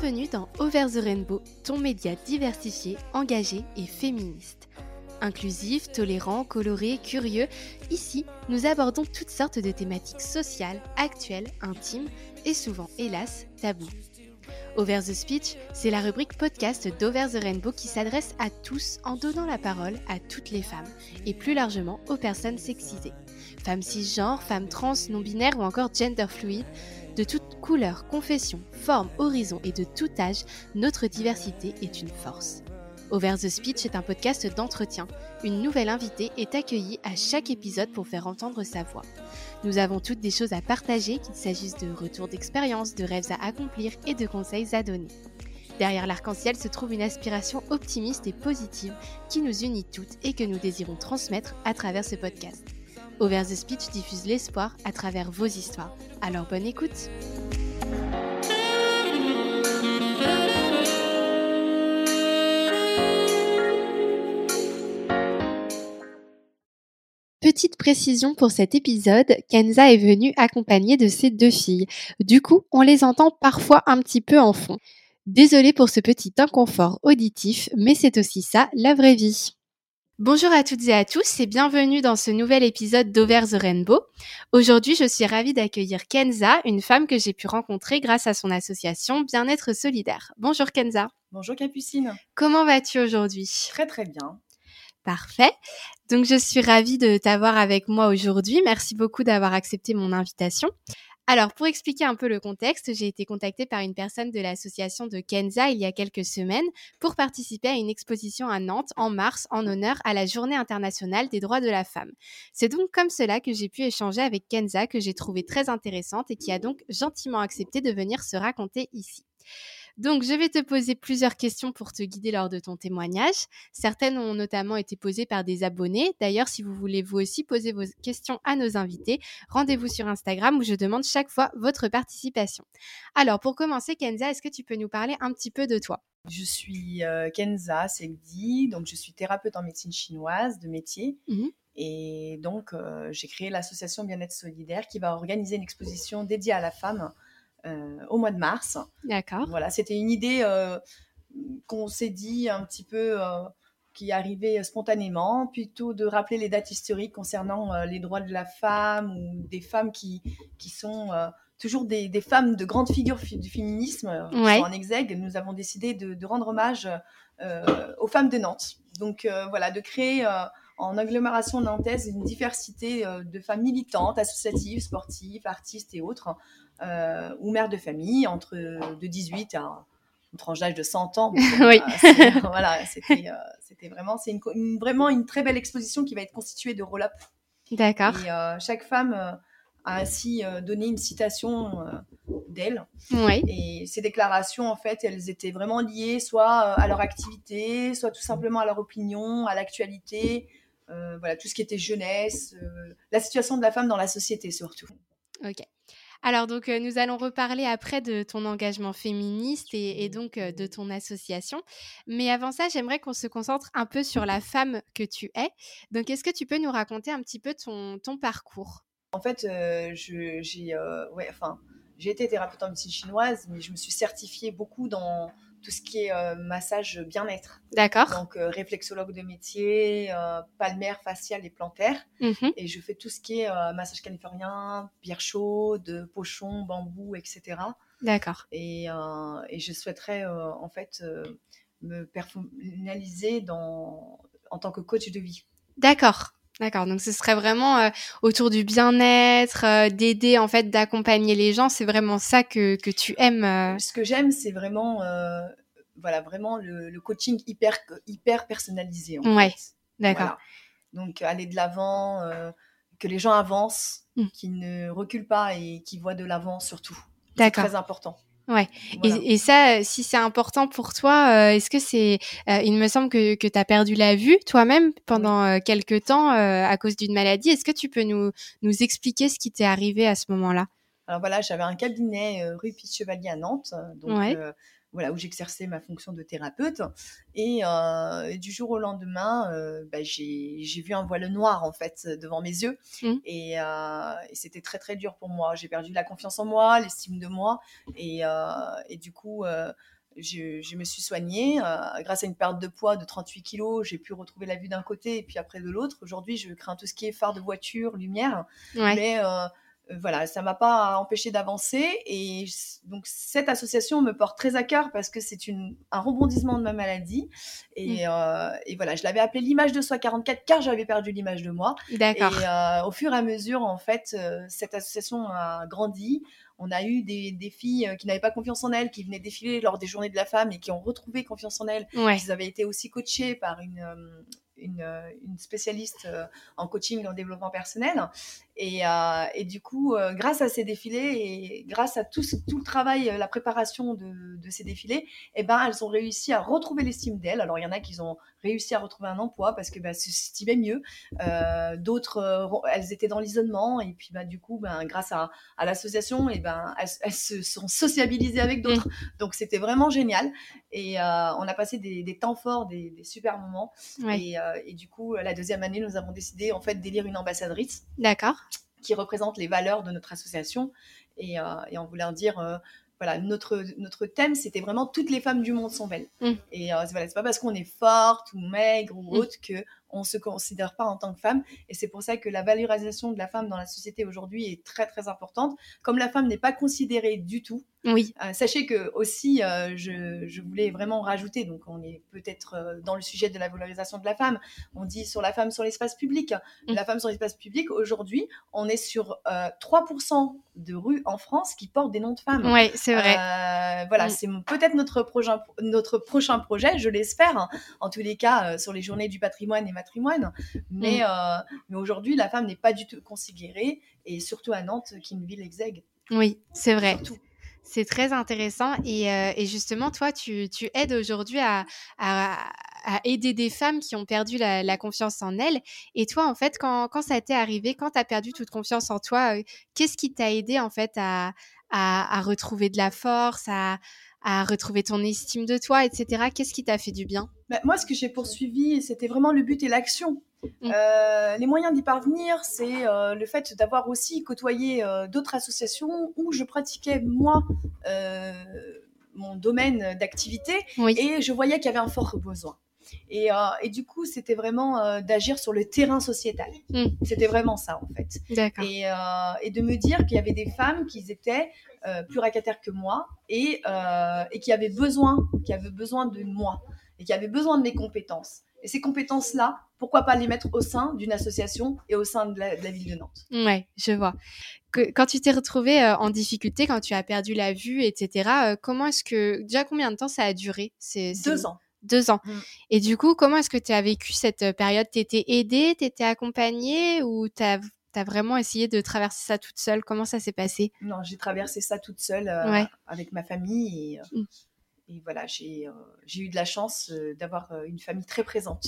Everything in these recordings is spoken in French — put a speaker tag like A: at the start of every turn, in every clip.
A: Bienvenue dans Over the Rainbow, ton média diversifié, engagé et féministe. Inclusif, tolérant, coloré, curieux, ici, nous abordons toutes sortes de thématiques sociales, actuelles, intimes et souvent, hélas, tabous. Over the Speech, c'est la rubrique podcast d'Over the Rainbow qui s'adresse à tous en donnant la parole à toutes les femmes et plus largement aux personnes sexisées. Femmes cisgenres, femmes trans, non-binaires ou encore gender fluid, de toute couleur, confession, forme, horizon et de tout âge, notre diversité est une force. Over the Speech est un podcast d'entretien. Une nouvelle invitée est accueillie à chaque épisode pour faire entendre sa voix. Nous avons toutes des choses à partager, qu'il s'agisse de retours d'expérience, de rêves à accomplir et de conseils à donner. Derrière l'arc-en-ciel se trouve une aspiration optimiste et positive qui nous unit toutes et que nous désirons transmettre à travers ce podcast. Over the Speech diffuse l'espoir à travers vos histoires. Alors bonne écoute Petite précision pour cet épisode, Kenza est venue accompagnée de ses deux filles. Du coup, on les entend parfois un petit peu en fond. Désolée pour ce petit inconfort auditif, mais c'est aussi ça la vraie vie. Bonjour à toutes et à tous et bienvenue dans ce nouvel épisode d'Over the Rainbow. Aujourd'hui, je suis ravie d'accueillir Kenza, une femme que j'ai pu rencontrer grâce à son association Bien-être solidaire. Bonjour Kenza.
B: Bonjour Capucine.
A: Comment vas-tu aujourd'hui?
B: Très très bien.
A: Parfait. Donc je suis ravie de t'avoir avec moi aujourd'hui. Merci beaucoup d'avoir accepté mon invitation. Alors, pour expliquer un peu le contexte, j'ai été contactée par une personne de l'association de Kenza il y a quelques semaines pour participer à une exposition à Nantes en mars en honneur à la Journée internationale des droits de la femme. C'est donc comme cela que j'ai pu échanger avec Kenza que j'ai trouvé très intéressante et qui a donc gentiment accepté de venir se raconter ici. Donc, je vais te poser plusieurs questions pour te guider lors de ton témoignage. Certaines ont notamment été posées par des abonnés. D'ailleurs, si vous voulez vous aussi poser vos questions à nos invités, rendez-vous sur Instagram où je demande chaque fois votre participation. Alors, pour commencer, Kenza, est-ce que tu peux nous parler un petit peu de toi?
B: Je suis euh, Kenza Segdi, donc je suis thérapeute en médecine chinoise de métier.
A: Mhm.
B: Et donc, euh, j'ai créé l'association Bien-être solidaire qui va organiser une exposition dédiée à la femme au mois de mars.
A: D'accord.
B: Voilà, c'était une idée euh, qu'on s'est dit un petit peu euh, qui arrivait spontanément, plutôt de rappeler les dates historiques concernant euh, les droits de la femme ou des femmes qui, qui sont euh, toujours des, des femmes de grandes figures fi- du féminisme euh, qui
A: Ouais.
B: sont en exergue. Nous avons décidé de, de rendre hommage euh, aux femmes de Nantes. Donc euh, voilà, de créer euh, en agglomération nantaise une diversité euh, de femmes militantes, associatives, sportives, artistes et autres, euh, ou mères de famille entre de 18 à une tranche d'âge de 100 ans. Bon,
A: Oui.
B: euh, voilà, c'était euh, c'était vraiment, c'est une, vraiment une très belle exposition qui va être constituée de roll-up.
A: D'accord.
B: Et euh, chaque femme euh, a ainsi donné une citation d'elle.
A: Oui.
B: Et ces déclarations, en fait, elles étaient vraiment liées soit à leur activité, soit tout simplement à leur opinion, à l'actualité, voilà, tout ce qui était jeunesse, la situation de la femme dans la société surtout.
A: Ok. Alors donc euh, nous allons reparler après de ton engagement féministe et, donc euh, de ton association. Mais avant ça, j'aimerais qu'on se concentre un peu sur la femme que tu es. Donc est-ce que tu peux nous raconter un petit peu ton, parcours?
B: En fait, euh, j'ai été thérapeute en médecine chinoise, mais je me suis certifiée beaucoup dans tout ce qui est euh, massage bien-être.
A: D'accord
B: Donc, euh, réflexologue de métier, euh, palmaire, facial et plantaire.
A: Mhm.
B: Et je fais tout ce qui est euh, massage californien, pierre chaude, pochon, bambou, etc.
A: D'accord.
B: Et, et je souhaiterais en fait me personnaliser dans, en tant que coach de vie.
A: D'accord. D'accord. Donc ce serait vraiment euh, autour du bien-être, euh, d'aider en fait, d'accompagner les gens. C'est vraiment ça que, que tu aimes. euh.
B: Ce que j'aime, c'est vraiment, voilà, vraiment le, le coaching hyper, hyper personnalisé. En
A: Ouais. D'accord.
B: Voilà. Donc aller de l'avant, que les gens avancent,
A: Mm.
B: qu'ils ne reculent pas et qu'ils voient de l'avant surtout. C'est très important.
A: Ouais.
B: Voilà.
A: Et, et ça, euh, si c'est important pour toi, euh, est-ce que c'est... euh, il me semble que, que tu as perdu la vue toi-même pendant euh, quelques temps euh, à cause d'une maladie. Est-ce que tu peux nous, nous expliquer ce qui t'est arrivé à ce moment-là?
B: Alors voilà, j'avais un cabinet rue Piste Chevalier à Nantes. Donc
A: Ouais.
B: Euh, voilà, où j'exerçais ma fonction de thérapeute. Et euh, du jour au lendemain, euh, bah, j'ai vu un voile noir en fait devant mes yeux. Mmh. Et, et c'était très très dur pour moi. J'ai perdu la confiance en moi, l'estime de moi. Et, et du coup, je, me suis soignée. grâce à une perte de poids de 38 kilos, j'ai pu retrouver la vue d'un côté et puis après de l'autre. Aujourd'hui, je crains tout ce qui est phare de voiture, lumière. Mais euh, voilà, ça m'a pas empêché d'avancer. Et donc, cette association me porte très à cœur parce que c'est un rebondissement de ma maladie. Et, mmh. euh, et voilà, je l'avais appelé l'image de soi 44 car j'avais perdu l'image de moi. D'accord. Et euh, au fur et à mesure, en fait, cette association a grandi. On a eu des, des filles qui n'avaient pas confiance en elles, qui venaient défiler lors des journées de la femme et qui ont retrouvé confiance en elles. Ouais. Ils avaient été aussi coachées par une, une, une, spécialiste en coaching et en développement personnel. Euh, et, du coup, euh, grâce à ces défilés et grâce à tout, tout le travail, euh, la préparation de, ces défilés, eh ben, elles ont réussi à retrouver l'estime d'elles. Alors, il y en a qui ont réussi à retrouver un emploi parce que bah, se s'estimaient mieux. D'autres, elles étaient dans l'isolement. Et puis, bah, du coup, ben, grâce à, l'association, eh ben, elles, se sont sociabilisées avec d'autres. Mmh. Donc, c'était vraiment génial. Et on a passé des, temps forts, des, super moments. Et, et, du coup, la deuxième année, nous avons décidé en fait d'élire une ambassadrice.
A: D'accord
B: qui représentent les valeurs de notre association. Et, euh, et en dire, euh, voilà, notre, notre thème, c'était vraiment toutes les femmes du monde sont belles. Mm. Et euh, voilà, c'est pas parce qu'on est forte ou maigre ou mm. autre que on se considère pas en tant que femme. Et c'est pour ça que la valorisation de la femme dans la société aujourd'hui est très très importante. Comme la femme n'est pas considérée du tout,
A: oui.
B: Euh, sachez que aussi, euh, je, voulais vraiment rajouter, donc on est peut-être euh, dans le sujet de la valorisation de la femme, on dit sur la femme sur l'espace public. Mm. La femme sur l'espace public, aujourd'hui, on est sur 3% de rues en France qui portent des noms de femmes.
A: Oui, c'est vrai.
B: voilà, mm. c'est peut-être notre prochain, notre prochain projet, je l'espère, hein. en tous les cas, sur les journées du patrimoine et matrimoine. Mais, mm. mais aujourd'hui, la femme n'est pas du tout considérée, et surtout à Nantes, qui est une ville exègue.
A: Oui, c'est vrai. C'est très intéressant. Et, euh, justement, toi, tu, aides aujourd'hui à, aider des femmes qui ont perdu la, confiance en elles. Et toi, en fait, quand, ça t'est arrivé, quand tu as perdu toute confiance en toi, euh, qu'est-ce qui t'a aidé, en fait, à, retrouver de la force, à, retrouver ton estime de toi, etc. Qu'est-ce qui t'a fait du bien?
B: Bah, Moi, ce que j'ai poursuivi, c'était vraiment le but et l'action. Mmh. Euh, les moyens d'y parvenir, c'est euh, le fait d'avoir aussi côtoyé euh, d'autres associations où je pratiquais moi mon domaine d'activité et je voyais qu'il y avait un fort besoin. Et, du coup, c'était vraiment d'agir sur le terrain sociétal. Mmh. C'était vraiment ça, en fait. Et, et, de me dire qu'il y avait des femmes qui étaient plus racataires que moi et, et qui avaient besoin, qui avaient besoin de moi et qui avaient besoin de mes compétences. Et ces compétences-là, pourquoi pas les mettre au sein d'une association et au sein de la, ville de Nantes?
A: Ouais, je vois. Que, quand tu t'es retrouvée euh, en difficulté, quand tu as perdu la vue, etc., euh, comment est-ce que. Déjà, combien de temps ça a duré
B: c'est, Deux ans.
A: Deux ans. Mm. Et du coup, comment est-ce que tu as vécu cette euh, période? Tu étais aidée, tu étais accompagnée? Ou tu as as vraiment essayé de traverser ça toute seule? Comment ça s'est passé?
B: Non, j'ai traversé ça toute seule avec ma famille et, mm. et voilà, j'ai euh, eu de la chance euh, d'avoir euh, une famille très présente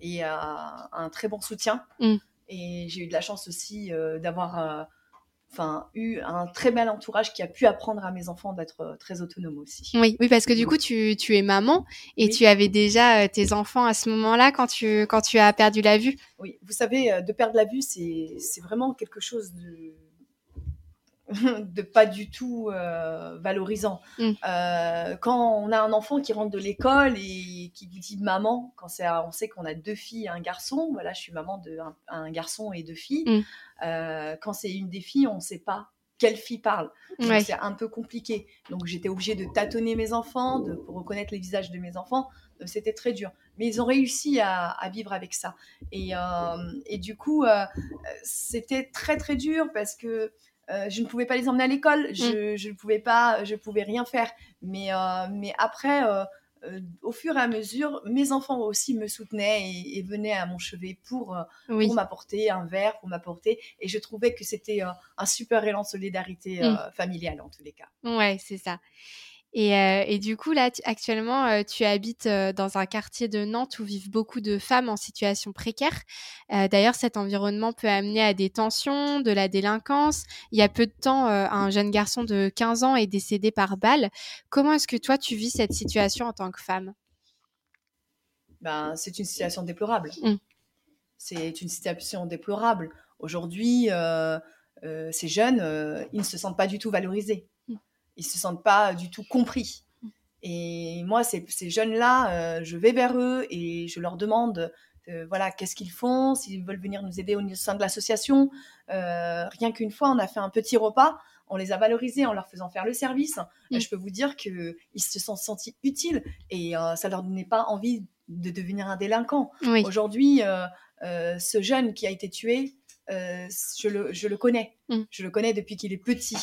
B: et un très bon soutien. Mm. Et j'ai eu de la chance aussi d'avoir enfin eu un très bel entourage qui a pu apprendre à mes enfants d'être très autonomes aussi.
A: Oui, oui, parce que du coup tu, tu es maman et tu avais déjà tes enfants à ce moment-là quand tu quand tu as perdu la vue.
B: Oui, vous savez, de perdre la vue, c'est vraiment quelque chose de de pas du tout euh, valorisant. Mm. Euh, quand on a un enfant qui rentre de l'école et qui vous dit maman, quand c'est on sait qu'on a deux filles et un garçon, voilà, je suis maman de un, garçon et deux filles. Mm. Euh, quand c'est une des filles, on ne sait pas quelle fille parle. C'est un peu compliqué. Donc j'étais obligée de tâtonner mes enfants, de, pour reconnaître les visages de mes enfants. C'était très dur. Mais ils ont réussi à, vivre avec ça. Et, et du coup, c'était très très dur parce que euh, je ne pouvais pas les emmener à l'école, je, mm. ne pouvais pas, je pouvais rien faire. Mais, euh, mais après, euh, au fur et à mesure, mes enfants aussi me soutenaient et, venaient à mon chevet pour, pour m'apporter un verre, pour m'apporter. Et je trouvais que c'était un super élan de solidarité mm. familiale en tous les cas.
A: Ouais, c'est ça. Et, et, du coup, là, actuellement, tu habites dans un quartier de Nantes où vivent beaucoup de femmes en situation précaire. D'ailleurs, cet environnement peut amener à des tensions, de la délinquance. Il y a peu de temps, un jeune garçon de 15 ans est décédé par balle. Comment est-ce que toi, tu vis cette situation en tant que femme?
B: Ben, C'est une situation déplorable. Mmh. C'est une situation déplorable. Aujourd'hui, ces jeunes, ils ne se sentent pas du tout valorisés ils se sentent pas du tout compris. Et moi, ces, ces jeunes-là, euh, je vais vers eux et je leur demande, euh, voilà, qu'est-ce qu'ils font, s'ils veulent venir nous aider au sein de l'association. Euh, rien qu'une fois, on a fait un petit repas, on les a valorisés en leur faisant faire le service. Mm. Je peux vous dire qu'ils se sont sentis utiles et ça leur donnait pas envie de devenir un délinquant. Aujourd'hui, ce jeune qui a été tué, je le, je, le, connais. Mm. Je le connais depuis qu'il est petit.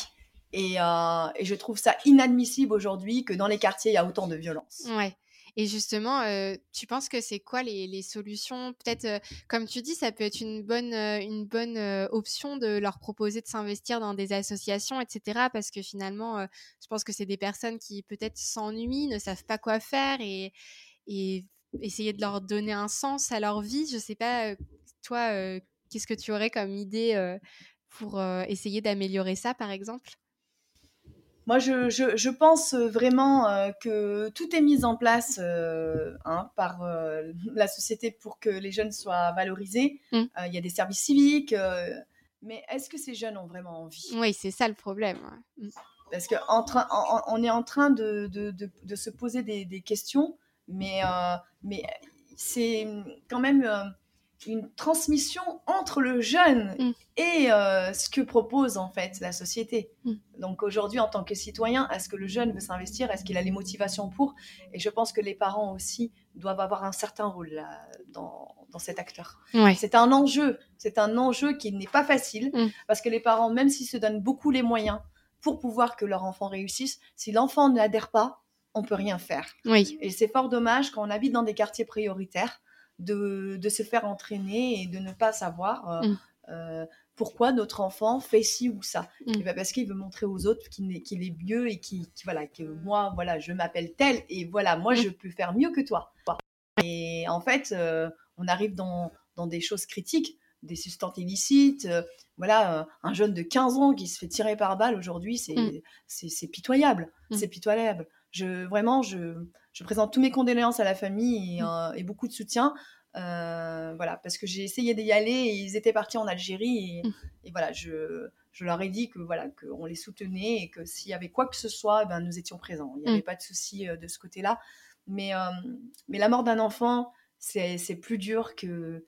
B: Euh, et, je trouve ça inadmissible aujourd'hui que dans les quartiers, il y a autant de violence.
A: Ouais. Et justement, euh, tu penses que c'est quoi les, solutions? Peut-être, euh, comme tu dis, ça peut être une bonne, une bonne option de leur proposer de s'investir dans des associations, etc. Parce que finalement, je pense que c'est des personnes qui peut-être s'ennuient, ne savent pas quoi faire et, et essayer de leur donner un sens à leur vie. Je sais pas, toi, qu'est-ce que tu aurais comme idée pour essayer d'améliorer ça, par exemple?
B: Moi, je, je, pense vraiment euh, que tout est mis en place euh, hein, par euh, la société pour que les jeunes soient valorisés. Mmh. Il y a des services civiques, mais est-ce que ces jeunes ont vraiment envie?
A: Oui, c'est ça le problème.
B: Mmh. Parce qu'on on est en train de, de, de, se poser des, des questions, mais, mais c'est quand même une transmission entre le jeune mm. et euh, ce que propose en fait la société. Mm. Donc aujourd'hui, en tant que citoyen, est-ce que le jeune veut s'investir? Est-ce qu'il a les motivations pour? Et je pense que les parents aussi doivent avoir un certain rôle dans, dans, cet acteur. C'est un enjeu, c'est un enjeu qui n'est pas facile mm. parce que les parents, même s'ils se donnent beaucoup les moyens pour pouvoir que leur enfant réussisse, si l'enfant n'adhère pas, on peut rien faire.
A: Oui.
B: Et c'est fort dommage quand on habite dans des quartiers prioritaires de, de, se faire entraîner et de ne pas savoir euh, mm. euh, pourquoi notre enfant fait ci ou ça. Mm. Ben, parce qu'il veut montrer aux autres qu'il est, qu'il est mieux et qui voilà, que moi, voilà, je m'appelle tel et voilà, moi, mm. je peux faire mieux que toi. Et en fait, euh, on arrive dans, dans, des choses critiques, des substances illicites. voilà, un jeune de 15 ans qui se fait tirer par balle aujourd'hui, c'est, c'est, pitoyable. C'est pitoyable. Je, vraiment, je, je présente tous mes condoléances à la famille et, mmh. euh, beaucoup de soutien. Euh, voilà, parce que j'ai essayé d'y aller et ils étaient partis en Algérie et, mmh. voilà, je, je, leur ai dit que voilà qu'on les soutenait et que s'il y avait quoi que ce soit, eh ben, nous étions présents. Il n'y avait mmh. pas de souci euh, de ce côté-là. Mais, mais la mort d'un enfant, c'est plus dur que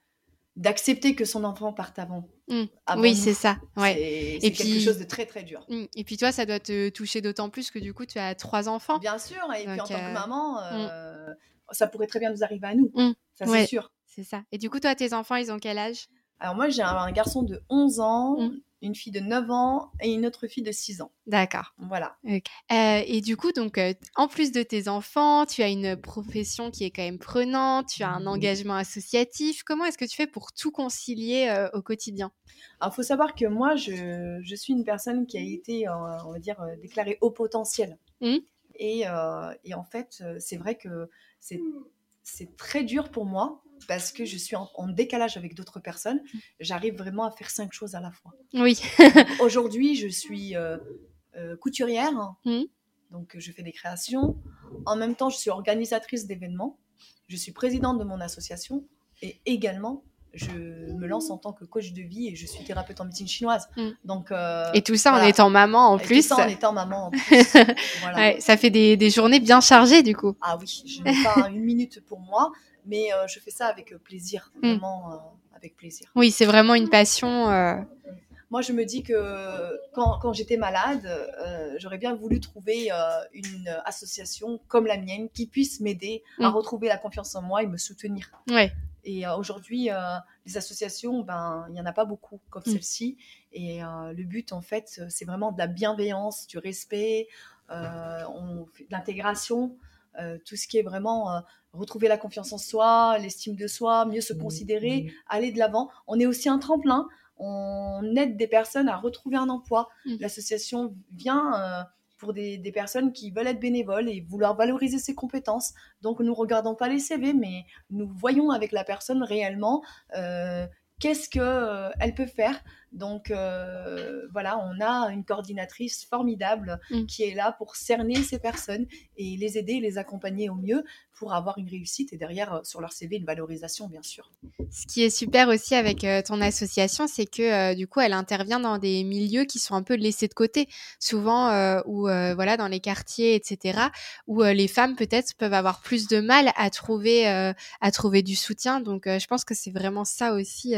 B: d'accepter que son enfant parte avant.
A: Mmh. oui, c'est ça. Ouais.
B: C'est quelque chose de très très dur.
A: Mmh. Et puis toi, ça doit te toucher d'autant plus que du coup, tu as trois enfants.
B: Bien sûr. Et puis en tant que euh, maman, mmh. euh, ça pourrait très bien nous arriver à nous. Ça, c'est sûr.
A: C'est ça. Et du coup, toi, tes enfants, ils ont quel âge?
B: Alors moi, j'ai un, garçon de 11 ans, une fille de 9 ans et une autre fille de 6 ans.
A: D'accord.
B: Voilà.
A: Euh, et du coup, donc, euh, en plus de tes enfants, tu as une profession qui est quand même prenante, tu as un engagement associatif. Comment est-ce que tu fais pour tout concilier euh, au quotidien?
B: Alors, il faut savoir que moi, je, je, suis une personne qui a été, on va dire, déclarée haut potentiel. Mmh. Et, et, en fait, c'est vrai que c'est très dur pour moi parce que je suis en, décalage avec d'autres personnes. J'arrive vraiment à faire cinq choses à la fois.
A: Oui.
B: Aujourd'hui, je suis euh, euh, couturière, mmh. donc je fais des créations. En même temps, je suis organisatrice d'événements. Je suis présidente de mon association et également je me lance en tant que coach de vie et je suis thérapeute en médecine chinoise. Mmh. Donc, euh,
A: et tout ça en étant maman en et plus.
B: Tout ça en étant maman en plus.
A: ouais, ça fait des, des, journées bien chargées du coup.
B: Ah oui, je n'ai pas une minute pour moi mais euh, je fais ça avec euh, plaisir, mm. vraiment euh, avec plaisir.
A: Oui, c'est vraiment une passion.
B: Moi, je me dis que quand, quand j'étais malade, j'aurais bien voulu trouver une association comme la mienne qui puisse m'aider à mm. retrouver la confiance en moi et me soutenir.
A: Ouais.
B: Et aujourd'hui, les associations, ben, il n'y en a pas beaucoup comme mm. celle-ci. Et le but, en fait, c'est vraiment de la bienveillance, du respect, on fait de l'intégration. Euh, tout ce qui est vraiment euh, retrouver la confiance en soi, l'estime de soi, mieux se mmh, considérer, mmh. aller de l'avant. On est aussi un tremplin. On aide des personnes à retrouver un emploi. Mmh. L'association vient pour des, des, personnes qui veulent être bénévoles et vouloir valoriser ses compétences. Donc, nous regardons pas les CV, mais nous voyons avec la personne réellement euh, qu'est-ce qu'elle euh, peut faire. Donc euh, voilà, on a une coordinatrice formidable mm. qui est là pour cerner ces personnes et les aider, les accompagner au mieux pour avoir une réussite et derrière euh, sur leur CV une valorisation bien sûr.
A: Ce qui est super aussi avec euh, ton association, c'est que du coup elle intervient dans des milieux qui sont un peu laissés de côté, souvent ou voilà dans les quartiers etc. où les femmes peut-être peuvent avoir plus de mal à trouver à trouver du soutien. Donc je pense que c'est vraiment ça aussi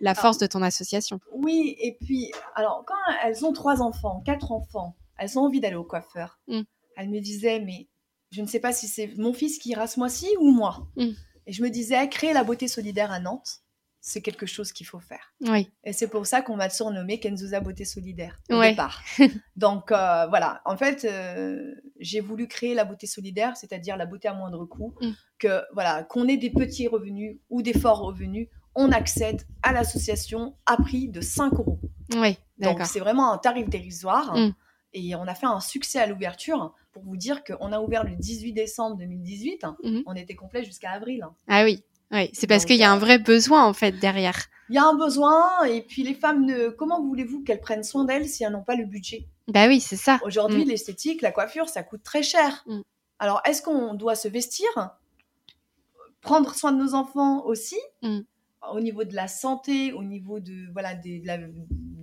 A: la force de ton association.
B: Oui, et puis, alors, quand elles ont trois enfants, quatre enfants, elles ont envie d'aller au coiffeur. Mm. Elles me disaient, mais je ne sais pas si c'est mon fils qui ira ce mois-ci ou moi. Mm. Et je me disais, créer la beauté solidaire à Nantes, c'est quelque chose qu'il faut faire.
A: Oui.
B: Et c'est pour ça qu'on va surnommer Kenzusa Beauté Solidaire au départ. Donc euh, voilà, en fait, euh, j'ai voulu créer la beauté solidaire, c'est-à-dire la beauté à moindre coût, mm. que voilà, qu'on ait des petits revenus ou des forts revenus, on accède à l'association à prix de 5 euros.
A: Oui,
B: Donc c'est vraiment un tarif dérisoire. Mm. Et on a fait un succès à l'ouverture. Pour vous dire qu'on a ouvert le 18 décembre 2018, mm-hmm. on était complet jusqu'à avril.
A: Ah oui, oui. c'est parce qu'il y a un euh, vrai besoin en fait derrière.
B: Il y a un besoin, et puis les femmes, ne... comment voulez-vous qu'elles prennent soin d'elles si elles n'ont pas le budget?
A: Bah oui, c'est ça.
B: Aujourd'hui, mm. l'esthétique, la coiffure, ça coûte très cher. Mm. Alors, est-ce qu'on doit se vestir? Prendre soin de nos enfants aussi? Au niveau de la santé, au niveau de voilà des,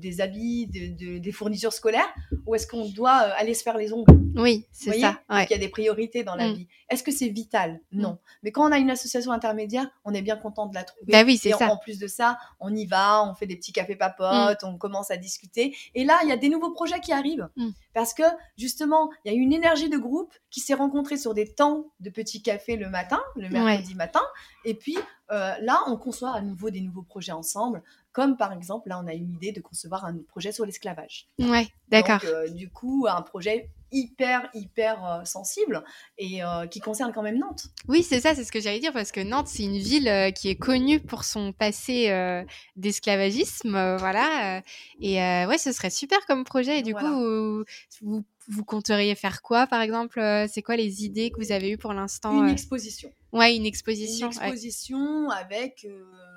B: des habits, des fournitures scolaires, ou est-ce qu'on doit euh, aller se faire les ongles?
A: Oui, c'est ça.
B: Il y a des priorités dans la mm. vie. Est-ce que c'est vital? Mm. Non. Mais quand on a une association intermédiaire, on est bien content de la trouver.
A: Bah oui, c'est
B: ça. En plus de ça, on y va, on fait des petits cafés papotes, mm. on commence à discuter. Et là, il y a des nouveaux projets qui arrivent. Parce que justement, il y a une énergie de groupe qui s'est rencontrée sur des temps de petits cafés le matin, le mercredi matin. Et puis euh, là, on conçoit à nouveau des nouveaux projets ensemble. Comme par exemple, là, on a une idée de concevoir un projet sur l'esclavage.
A: Ouais, d'accord.
B: Euh, du coup, un projet hyper, hyper euh, sensible et euh, qui concerne quand même Nantes.
A: Oui, c'est ça, c'est ce que j'allais dire, parce que Nantes, c'est une ville qui est connue pour son passé d'esclavagisme, voilà. et ouais, ce serait super comme projet. Et du coup, vous, vous, compteriez faire quoi, par exemple C'est quoi les idées que vous avez eues pour l'instant
B: Une exposition.
A: Ouais, une exposition.
B: Une exposition avec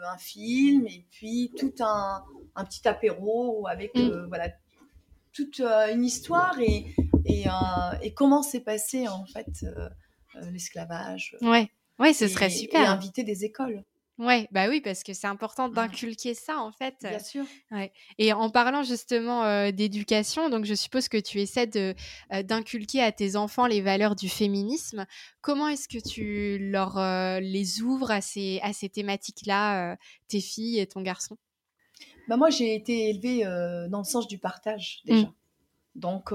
B: un film et puis tout un, un petit apéro avec mm. voilà toute une histoire et, et, et comment s'est passé en fait l'esclavage.
A: Ouais, ouais, ce serait super.
B: Et inviter des écoles.
A: Ouais, bah oui, parce que c'est important d'inculquer ça en fait.
B: Bien sûr.
A: Ouais. Et en parlant justement d'éducation, donc je suppose que tu essaies de d'inculquer à tes enfants les valeurs du féminisme. Comment est-ce que tu leur les ouvres à ces à ces thématiques-là, tes filles et ton garçon?
B: Bah moi j'ai été élevée dans le sens du partage mmh. déjà. Donc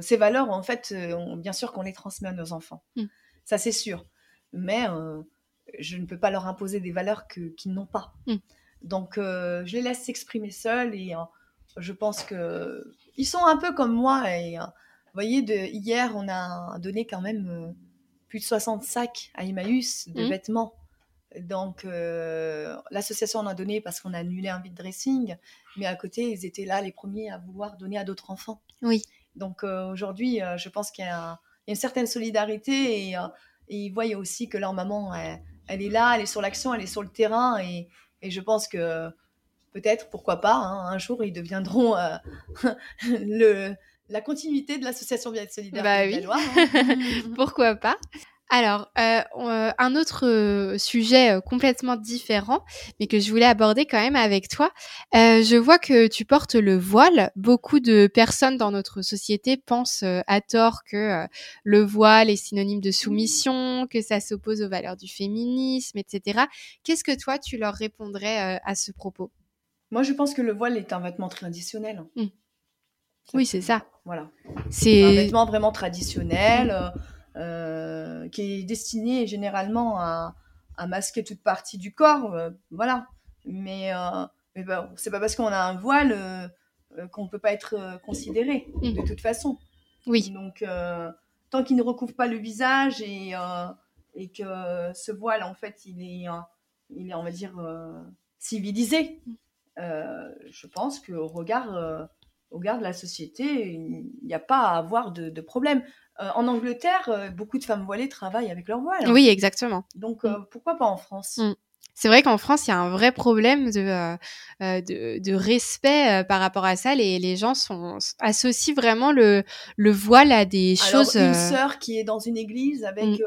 B: ces valeurs en fait, bien sûr qu'on les transmet à nos enfants. Mmh. Ça c'est sûr. Mais je ne peux pas leur imposer des valeurs qu'ils n'ont pas. Mm. Donc, euh, je les laisse s'exprimer seuls et euh, je pense que ils sont un peu comme moi. Et euh, vous voyez, de, hier, on a donné quand même plus de 60 sacs à Emmaüs de mm. vêtements. Donc, l'association en a donné parce qu'on a annulé un vide dressing, mais à côté, ils étaient là les premiers à vouloir donner à d'autres enfants.
A: Oui.
B: Donc, aujourd'hui, je pense qu'il y, a une certaine solidarité et, ils voient aussi que leur maman, elle est là, elle est sur l'action, elle est sur le terrain et, je pense que peut-être, pourquoi pas, hein, un jour ils deviendront euh, le, la continuité de l'association Bien Solidaire
A: bah oui. Hein. pourquoi pas alors, euh, euh, un autre euh, sujet complètement différent, mais que je voulais aborder quand même avec toi. je vois que tu portes le voile. Beaucoup de personnes dans notre société pensent à tort que le voile est synonyme de soumission, que ça s'oppose aux valeurs du féminisme, etc. Qu'est-ce que toi, tu leur répondrais à ce propos?
B: Moi, je pense que le voile est un vêtement traditionnel.
A: Mmh. Oui, c'est ça.
B: Voilà. C'est un vêtement vraiment traditionnel. Euh, qui est destiné généralement à, masquer toute partie du corps, euh, voilà. Mais, euh, mais c'est pas parce qu'on a un voile qu'on peut pas être considéré de mm. toute façon.
A: Oui.
B: Donc tant qu'il ne recouvre pas le visage et, et que ce voile en fait il est, il est on va dire civilisé, mm. je pense qu'au regard au regard de la société, il n'y a pas à avoir de, problème. En Angleterre, beaucoup de femmes voilées travaillent avec leur voile.
A: Oui, exactement.
B: Donc, mm. pourquoi pas en France? Mm.
A: C'est vrai qu'en France, il y a un vrai problème de, de, respect par rapport à ça. Les, les gens sont, associent vraiment le, le voile à des
B: Alors,
A: choses.
B: Une sœur qui est dans une église avec mm.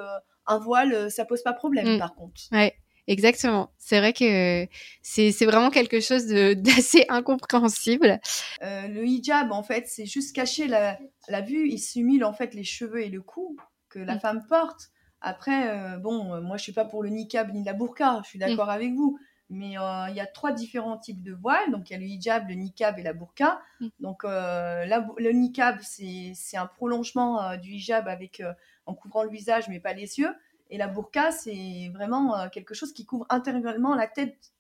B: un voile, ça pose pas problème, par contre.
A: Ouais. Exactement. C'est vrai que c'est vraiment quelque chose d'assez incompréhensible.
B: Euh, le hijab, en fait, c'est juste cacher la, la, vue. Il simule en fait les cheveux et le cou que la mm. femme porte. Après, euh, bon, euh, moi, je suis pas pour le niqab ni la burqa. Je suis mm. d'accord avec vous. Mais il y a trois différents types de voiles. Donc, il y a le hijab, le niqab et la burqa. Mm. Donc, le niqab, c'est un prolongement du hijab avec, en couvrant le visage, mais pas les yeux. Et la burqa, c'est vraiment euh, quelque chose qui couvre intérieurement la tête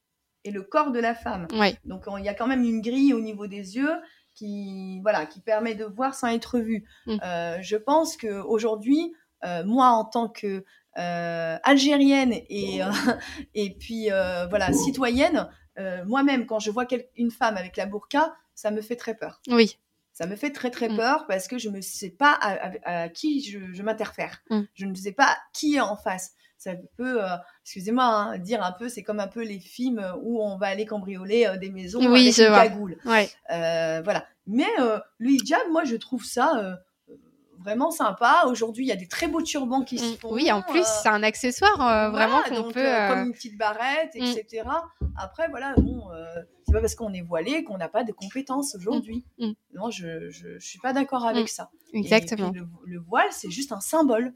B: et le corps de la femme. Donc il y a quand même une grille au niveau des yeux qui, voilà, qui permet de voir sans être vu. Mm. Euh, je pense qu'aujourd'hui, euh, moi en tant que algérienne et, et puis voilà, citoyenne, moi-même, quand je vois une femme avec la burqa, ça me fait très peur.
A: Oui.
B: Ça me fait très très mm. peur parce que je ne sais pas à, qui je, m'interfère. Mm. Je ne sais pas qui est en face. Ça peut, euh, excusez-moi, hein, dire un peu, c'est comme un peu les films où on va aller cambrioler euh, des maisons
A: oui,
B: avec une cagoule. Euh, voilà. Mais le hijab, moi, je trouve ça vraiment sympa. Aujourd'hui, il y a des très beaux turbans qui se mm. font.
A: Oui, en plus, c'est un accessoire vraiment qu'on peut.
B: comme une petite barrette, etc. Après, voilà, bon c'est pas parce qu'on est voilé qu'on n'a pas de compétences aujourd'hui. Mm. Mm. Non, je, je, suis pas d'accord avec mm. ça.
A: Exactement.
B: le, voile, c'est juste un symbole.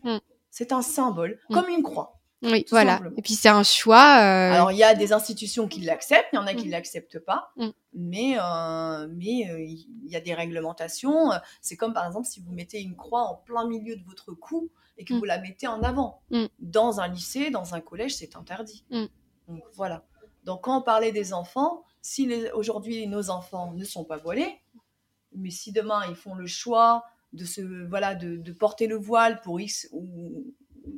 B: C'est un symbole, comme une croix.
A: Oui, voilà. Et puis c'est un choix. Euh,
B: Alors il y a des institutions qui l'acceptent, il y en a qui ne l'acceptent pas, mais euh, mais euh, il y a des réglementations. C'est comme par exemple si vous mettez une croix en plein milieu de votre cou et que vous la mettez en avant. Dans un lycée, dans un collège, c'est interdit. Donc voilà. Donc quand on parlait des enfants, si aujourd'hui nos enfants ne sont pas voilés, mais si demain ils font le choix de se voilà de, porter le voile pour X ou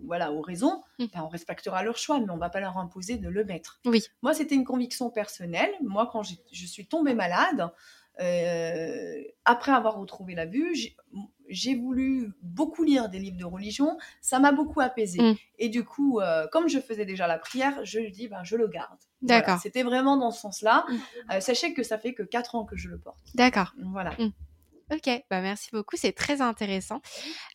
B: voilà aux raisons, mm. ben, on respectera leur choix, mais on va pas leur imposer de le mettre.
A: Oui.
B: Moi, c'était une conviction personnelle. Moi, quand je suis tombée malade, euh, après avoir retrouvé la vue, j'ai voulu beaucoup lire des livres de religion. Ça m'a beaucoup apaisé. Mm. Et du coup, euh, comme je faisais déjà la prière, je lui dis, ben, je le garde.
A: D'accord.
B: C'était vraiment dans ce sens-là. Mm. Euh, sachez que ça fait que 4 ans que je le porte.
A: D'accord.
B: Voilà.
A: Ok, bah merci beaucoup, c'est très intéressant.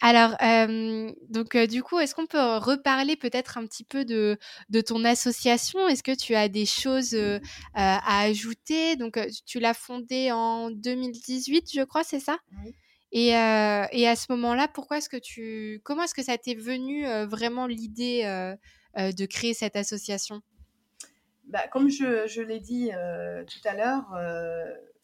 A: Alors, euh, donc euh, du coup, est-ce qu'on peut reparler peut-être un petit peu de, de ton association? Est-ce que tu as des choses à ajouter? Donc, tu l'as fondée en 2018, je crois, c'est ça? Oui. Et, et, à ce moment-là, pourquoi est-ce que tu, comment est-ce que ça t'est venu vraiment l'idée de créer cette association?
B: Bah, comme je, je l'ai dit tout à l'heure,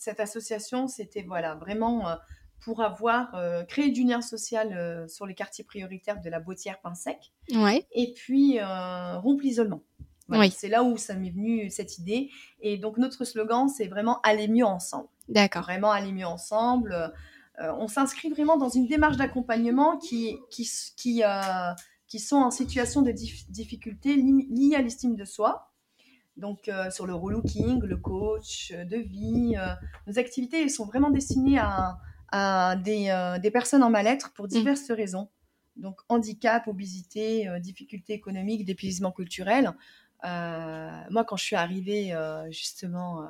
B: cette association, c'était voilà, vraiment euh, pour avoir créé du lien social sur les quartiers prioritaires de la Bautière-Pinsec.
A: Ouais.
B: Et puis rompre l'isolement. Voilà, C'est là où ça m'est venu cette idée. Et donc notre slogan, c'est vraiment aller mieux ensemble.
A: D'accord.
B: Vraiment aller mieux ensemble. on s'inscrit vraiment dans une démarche d'accompagnement qui, qui, qui, qui sont en situation de difficulté liée à l'estime de soi donc euh, sur le relooking, le coach euh, de vie. Euh, nos activités sont vraiment destinées à, des, personnes en mal-être pour mmh. diverses raisons. Donc handicap, obésité, difficultés économiques, d'épuisement culturel. moi, quand je suis arrivée justement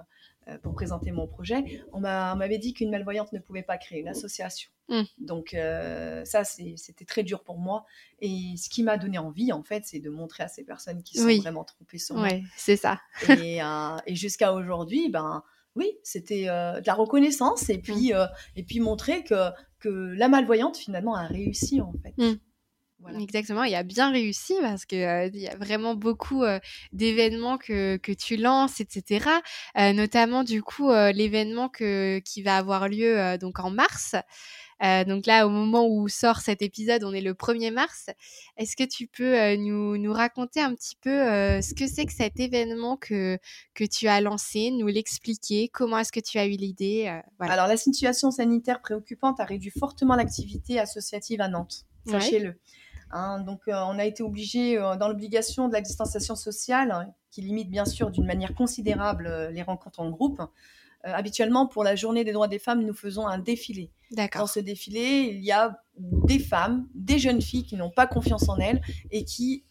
B: pour présenter mon projet, on m'avait dit qu'une malvoyante ne pouvait pas créer une association. Mmh. Donc euh, ça, c'était très dur pour moi. Et ce qui m'a donné envie, en fait, c'est de montrer à ces personnes qui sont vraiment trompées sur moi.
A: Oui, c'est ça.
B: et, euh, et jusqu'à aujourd'hui, ben oui, c'était de la reconnaissance et puis, mmh. et puis montrer que, que la malvoyante, finalement, a réussi, en fait. Mmh.
A: Exactement, il a bien réussi parce que euh, il y a vraiment beaucoup euh, d'événements que, que tu lances, etc. Euh, notamment du coup l'événement que qui va avoir lieu donc en mars. donc là, au moment où sort cet épisode, on est le 1er mars. Est-ce que tu peux nous, nous raconter un petit peu ce que c'est que cet événement que, que tu as lancé, nous l'expliquer, comment est-ce que tu as eu l'idée
B: voilà. Alors la situation sanitaire préoccupante a réduit fortement l'activité associative à Nantes, sachez-le. Hein. donc, euh, on a été obligé, euh, dans l'obligation de la distanciation sociale, hein, qui limite bien sûr d'une manière considérable euh, les rencontres en groupe, habituellement, pour la journée des droits des femmes, nous faisons un défilé. Dans ce défilé, il y a des femmes, des jeunes filles qui n'ont pas confiance en elles et qui,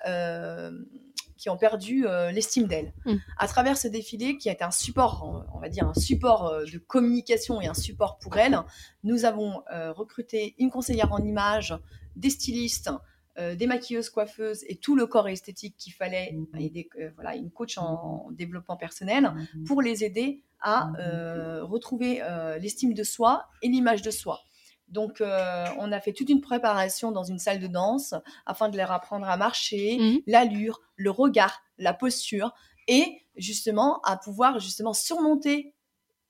B: qui ont perdu l'estime d'elles. Mm. À travers ce défilé, qui est un support, on va dire un support de communication et un support pour elles, nous avons recruté une conseillère en images, des stylistes, des maquilleuses, coiffeuses et tout le corps esthétique qu'il fallait, et voilà, une coach en, développement personnel, pour les aider à retrouver l'estime de soi et l'image de soi. Donc, euh, on a fait toute une préparation dans une salle de danse afin de leur apprendre à marcher, mmh. l'allure, le regard, la posture et justement à pouvoir justement surmonter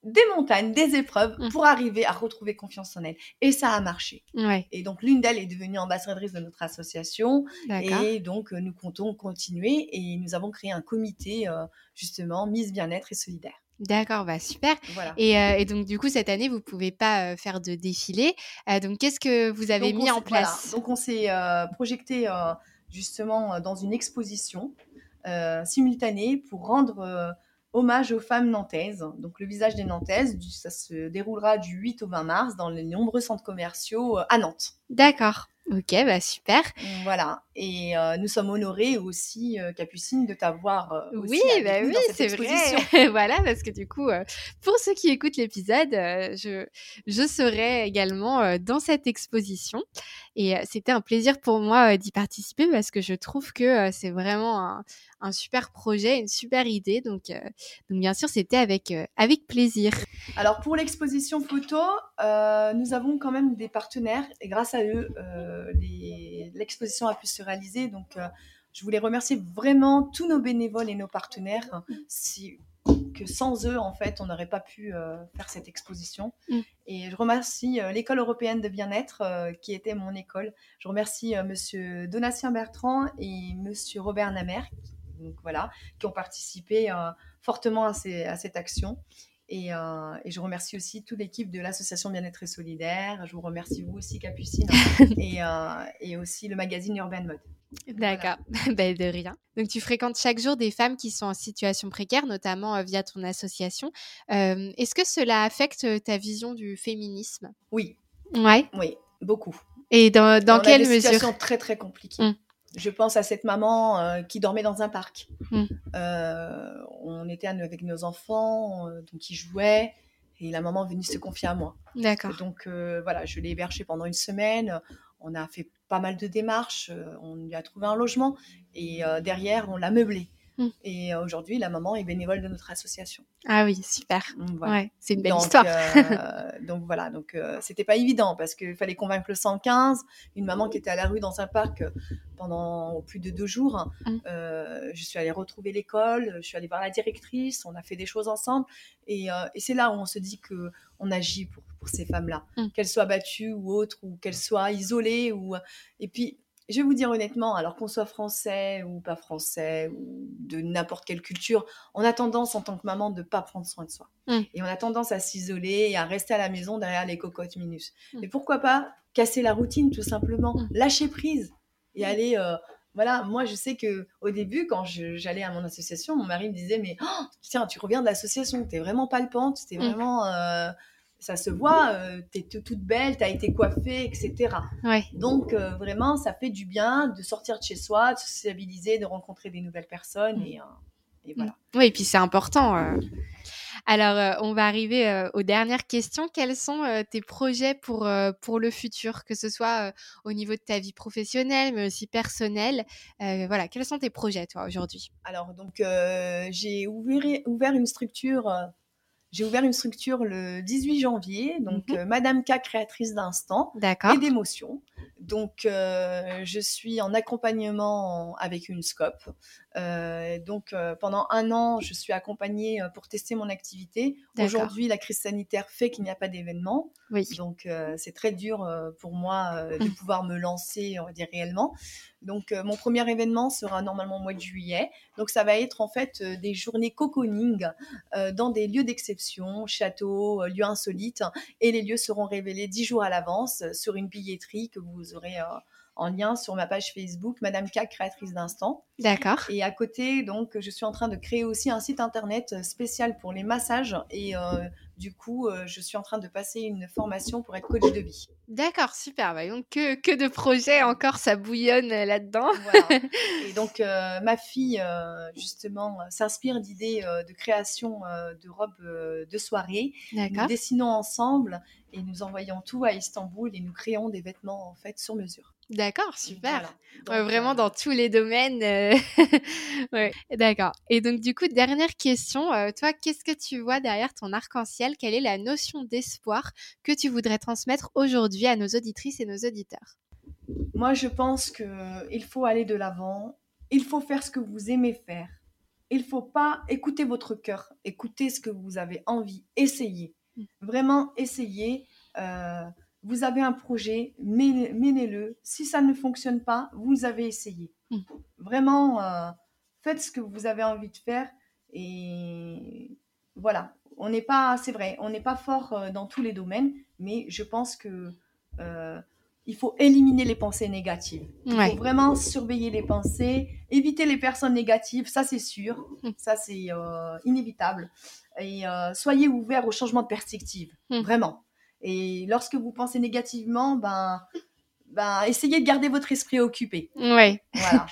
B: des montagnes, des épreuves mmh. pour arriver à retrouver confiance en elles. Et ça a marché. Et donc, l'une d'elles est devenue ambassadrice de notre association. Et donc, euh, nous comptons continuer et nous avons créé un comité, euh, justement, Miss Bien-être et Solidaire.
A: D'accord, bah super. Et, donc du coup cette année vous pouvez pas faire de défilé. donc qu'est-ce que vous avez mis en place?
B: Donc on s'est projeté justement dans une exposition simultanée pour rendre hommage aux femmes nantaises. Donc le visage des Nantaises, ça se déroulera du 8 au 20 mars dans les nombreux centres commerciaux à Nantes.
A: D'accord. Ok, bah super.
B: Voilà. Et euh, nous sommes honorés aussi, euh, Capucine, de t'avoir euh,
A: oui, bah oui, c'est vrai. voilà, parce que du coup, pour ceux qui écoutent l'épisode, je, je serai également dans cette exposition. Et c'était un plaisir pour moi d'y participer parce que je trouve que c'est vraiment un, un, super projet, une super idée. Donc, donc bien sûr, c'était avec, avec plaisir.
B: Alors pour l'exposition photo, nous avons quand même des partenaires et grâce à eux, l'exposition a pu se réaliser. Donc, euh, je voulais remercier vraiment tous nos bénévoles et nos partenaires. Si, que sans eux, en fait, on n'aurait pas pu euh, faire cette exposition. Mm. Et je remercie euh, l'école européenne de bien-être, qui était mon école. Je remercie Monsieur Donatien Bertrand et Monsieur Robert Namer, donc voilà, qui ont participé fortement à, ces, à cette action. Euh, et, je remercie aussi toute l'équipe de l'association Bien-être et Solidaire. Je vous remercie vous aussi, Capucine, et, euh, et, aussi le magazine Urban Mode.
A: D'accord, ben, de rien. Donc tu fréquentes chaque jour des femmes qui sont en situation précaire, notamment euh, via ton association. Est-ce que cela affecte ta vision du féminisme?
B: Oui.
A: Ouais.
B: Oui, beaucoup.
A: Et dans, dans quelle mesure? Une
B: situation très très compliquée. Mmh. Je pense à cette maman euh, qui dormait dans un parc. Hmm. Euh, on était avec nos enfants, euh, donc ils jouaient, et la maman est venue se confier à moi.
A: D'accord.
B: Donc voilà, je l'ai hébergée pendant une semaine. On a fait pas mal de démarches. On lui a trouvé un logement, et derrière, on l'a meublé. Mm. Et euh, aujourd'hui, la maman est bénévole de notre association.
A: Ah oui, super. Mm, ouais, c'est une belle
B: donc,
A: histoire.
B: Euh, donc voilà, donc euh, c'était pas évident parce qu'il fallait convaincre le 115, une maman qui était à la rue dans un parc pendant plus de deux jours. Mm. je suis allée retrouver l'école, je suis allée voir la directrice, on a fait des choses ensemble, et, et c'est là où on se dit que on agit pour, pour ces femmes-là, qu'elles soient battues ou autres, ou qu'elles soient isolées, ou et puis je vais vous dire honnêtement, alors qu'on soit français ou pas français ou de n'importe quelle culture, on a tendance en tant que maman de ne pas prendre soin de soi. Mmh. Et on a tendance à s'isoler et à rester à la maison derrière les cocottes minus. Mmh. Mais pourquoi pas casser la routine tout simplement, mmh. lâcher prise et aller... Euh, voilà, moi je sais que au début, quand j'allais à mon association, mon mari me disait mais oh, tiens, tu reviens de l'association, t'es vraiment palpante, t'es vraiment euh, ça se voit, euh, tu es toute belle, tu as été coiffée, etc. Donc, euh, vraiment, ça fait du bien de sortir de chez soi, de se sociabiliser, de rencontrer des nouvelles personnes. Mm. Et, euh, et, voilà.
A: Oui, et puis c'est important. Alors, on va arriver aux dernières questions. Quels sont tes projets pour, pour le futur, que ce soit au niveau de ta vie professionnelle, mais aussi personnelle Voilà, quels sont tes projets, toi, aujourd'hui?
B: Alors, donc, j'ai ouvert, ouvert une structure j'ai ouvert une structure le 18 janvier, donc mhm. euh, Madame K, créatrice d'instant et d'émotions. Donc, euh, je suis en accompagnement avec une scope. Euh, donc, pendant un an, je suis accompagnée pour tester mon activité. Aujourd'hui, la crise sanitaire fait qu'il n'y a pas d'événement.
A: Oui.
B: Donc, c'est très dur pour moi de mmh. pouvoir me lancer, on va dire, réellement. Donc, mon premier événement sera normalement au mois de juillet. Donc, ça va être en fait des journées cocooning dans des lieux d'exception, châteaux, lieux insolites. Et les lieux seront révélés dix jours à l'avance sur une billetterie que vous aurez en lien sur ma page Facebook, Madame K, créatrice d'instant.
A: D'accord.
B: Et à côté, donc, je suis en train de créer aussi un site internet spécial pour les massages. Et euh, du coup, euh, je suis en train de passer une formation pour être coach de vie.
A: D'accord, super. Bah, donc, que, que de projets encore, ça bouillonne euh, là-dedans.
B: Voilà. Et donc, ma fille, justement, s'inspire d'idées de création de robes de soirée. Nous dessinons ensemble et nous envoyons tout à Istanbul et nous créons des vêtements, en fait, sur mesure.
A: D'accord, super. vraiment dans tous les domaines. Euh, ouais, d'accord. Et donc du coup, dernière question, euh, toi, qu'est-ce que tu vois derrière ton arc-en-ciel? Quelle est la notion d'espoir que tu voudrais transmettre aujourd'hui à nos auditrices et nos auditeurs?
B: Moi, je pense que il faut aller de l'avant. Il faut faire ce que vous aimez faire. Il faut pas écouter votre cœur, écouter ce que vous avez envie, essayer. Mmh. Vraiment essayer. Euh, vous avez un projet, menez-le. Si ça ne fonctionne pas, vous avez essayé. Hmm. Vraiment, euh, faites ce que vous avez envie de faire. Et voilà, on n'est pas, c'est vrai, on n'est pas fort euh, dans tous les domaines, mais je pense que euh, il faut éliminer les pensées négatives. Il faut vraiment surveiller les pensées, éviter les personnes négatives, ça c'est sûr, hmm. ça c'est inévitable. Et soyez ouverts au changement de perspective, hmm. vraiment. Et lorsque vous pensez négativement, ben, ben essayez de garder votre esprit occupé.
A: Oui.
B: Voilà.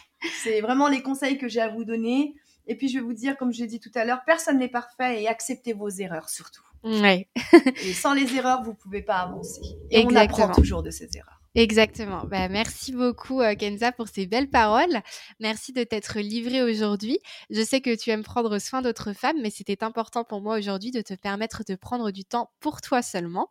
B: C'est vraiment les conseils que j'ai à vous donner. Et puis, je vais vous dire, comme je l'ai dit tout à l'heure, personne n'est parfait et acceptez vos erreurs surtout.
A: Oui.
B: et sans les erreurs, vous ne pouvez pas avancer. Et on apprend toujours de ces erreurs.
A: Exactement. Bah, merci beaucoup, euh, Kenza, pour ces belles paroles. Merci de t'être livrée aujourd'hui. Je sais que tu aimes prendre soin d'autres femmes, mais c'était important pour moi aujourd'hui de te permettre de prendre du temps pour toi seulement.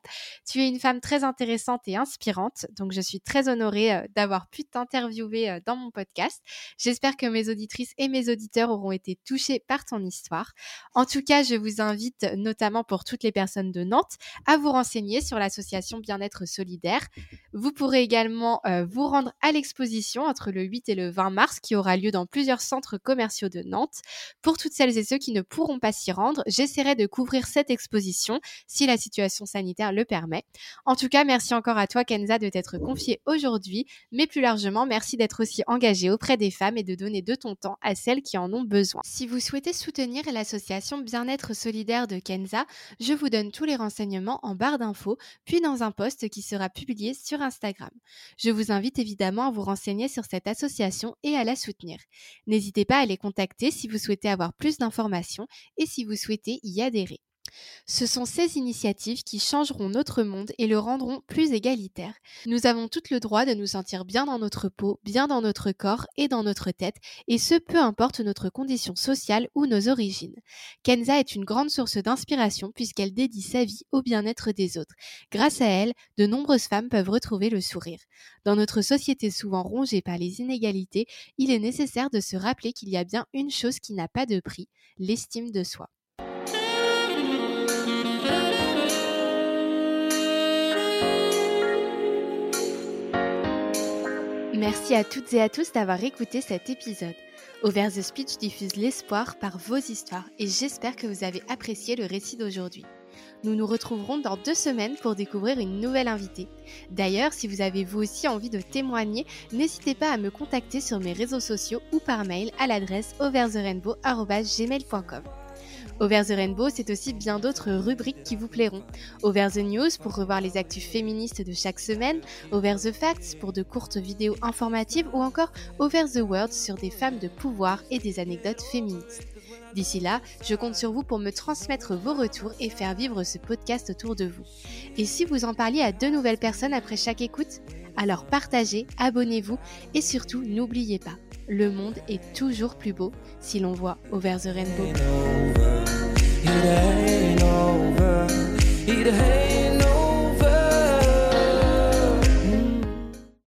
A: Tu es une femme très intéressante et inspirante, donc je suis très honorée euh, d'avoir pu t'interviewer euh, dans mon podcast. J'espère que mes auditrices et mes auditeurs auront été touchés par ton histoire. En tout cas, je vous invite, notamment pour toutes les personnes de Nantes, à vous renseigner sur l'association Bien-être solidaire. Vous pourrez pourrez également euh, vous rendre à l'exposition entre le 8 et le 20 mars qui aura lieu dans plusieurs centres commerciaux de Nantes. Pour toutes celles et ceux qui ne pourront pas s'y rendre, j'essaierai de couvrir cette exposition si la situation sanitaire le permet. En tout cas, merci encore à toi Kenza de t'être confiée aujourd'hui, mais plus largement, merci d'être aussi engagée auprès des femmes et de donner de ton temps à celles qui en ont besoin. Si vous souhaitez soutenir l'association Bien-être solidaire de Kenza, je vous donne tous les renseignements en barre d'infos, puis dans un post qui sera publié sur Je vous invite évidemment à vous renseigner sur cette association et à la soutenir. N'hésitez pas à les contacter si vous souhaitez avoir plus d'informations et si vous souhaitez y adhérer. Ce sont ces initiatives qui changeront notre monde et le rendront plus égalitaire. Nous avons tout le droit de nous sentir bien dans notre peau, bien dans notre corps et dans notre tête, et ce peu importe notre condition sociale ou nos origines. Kenza est une grande source d'inspiration puisqu'elle dédie sa vie au bien-être des autres. Grâce à elle, de nombreuses femmes peuvent retrouver le sourire. Dans notre société souvent rongée par les inégalités, il est nécessaire de se rappeler qu'il y a bien une chose qui n'a pas de prix, l'estime de soi. Merci à toutes et à tous d'avoir écouté cet épisode. Over the Speech diffuse l'espoir par vos histoires et j'espère que vous avez apprécié le récit d'aujourd'hui. Nous nous retrouverons dans deux semaines pour découvrir une nouvelle invitée. D'ailleurs, si vous avez vous aussi envie de témoigner, n'hésitez pas à me contacter sur mes réseaux sociaux ou par mail à l'adresse overtherainbow.gmail.com. Over the Rainbow, c'est aussi bien d'autres rubriques qui vous plairont. Over the News pour revoir les actus féministes de chaque semaine, Over the Facts pour de courtes vidéos informatives ou encore Over the World sur des femmes de pouvoir et des anecdotes féministes. D'ici là, je compte sur vous pour me transmettre vos retours et faire vivre ce podcast autour de vous. Et si vous en parliez à deux nouvelles personnes après chaque écoute, alors partagez, abonnez-vous et surtout n'oubliez pas, le monde est toujours plus beau si l'on voit Over the Rainbow. It ain't over. It ain't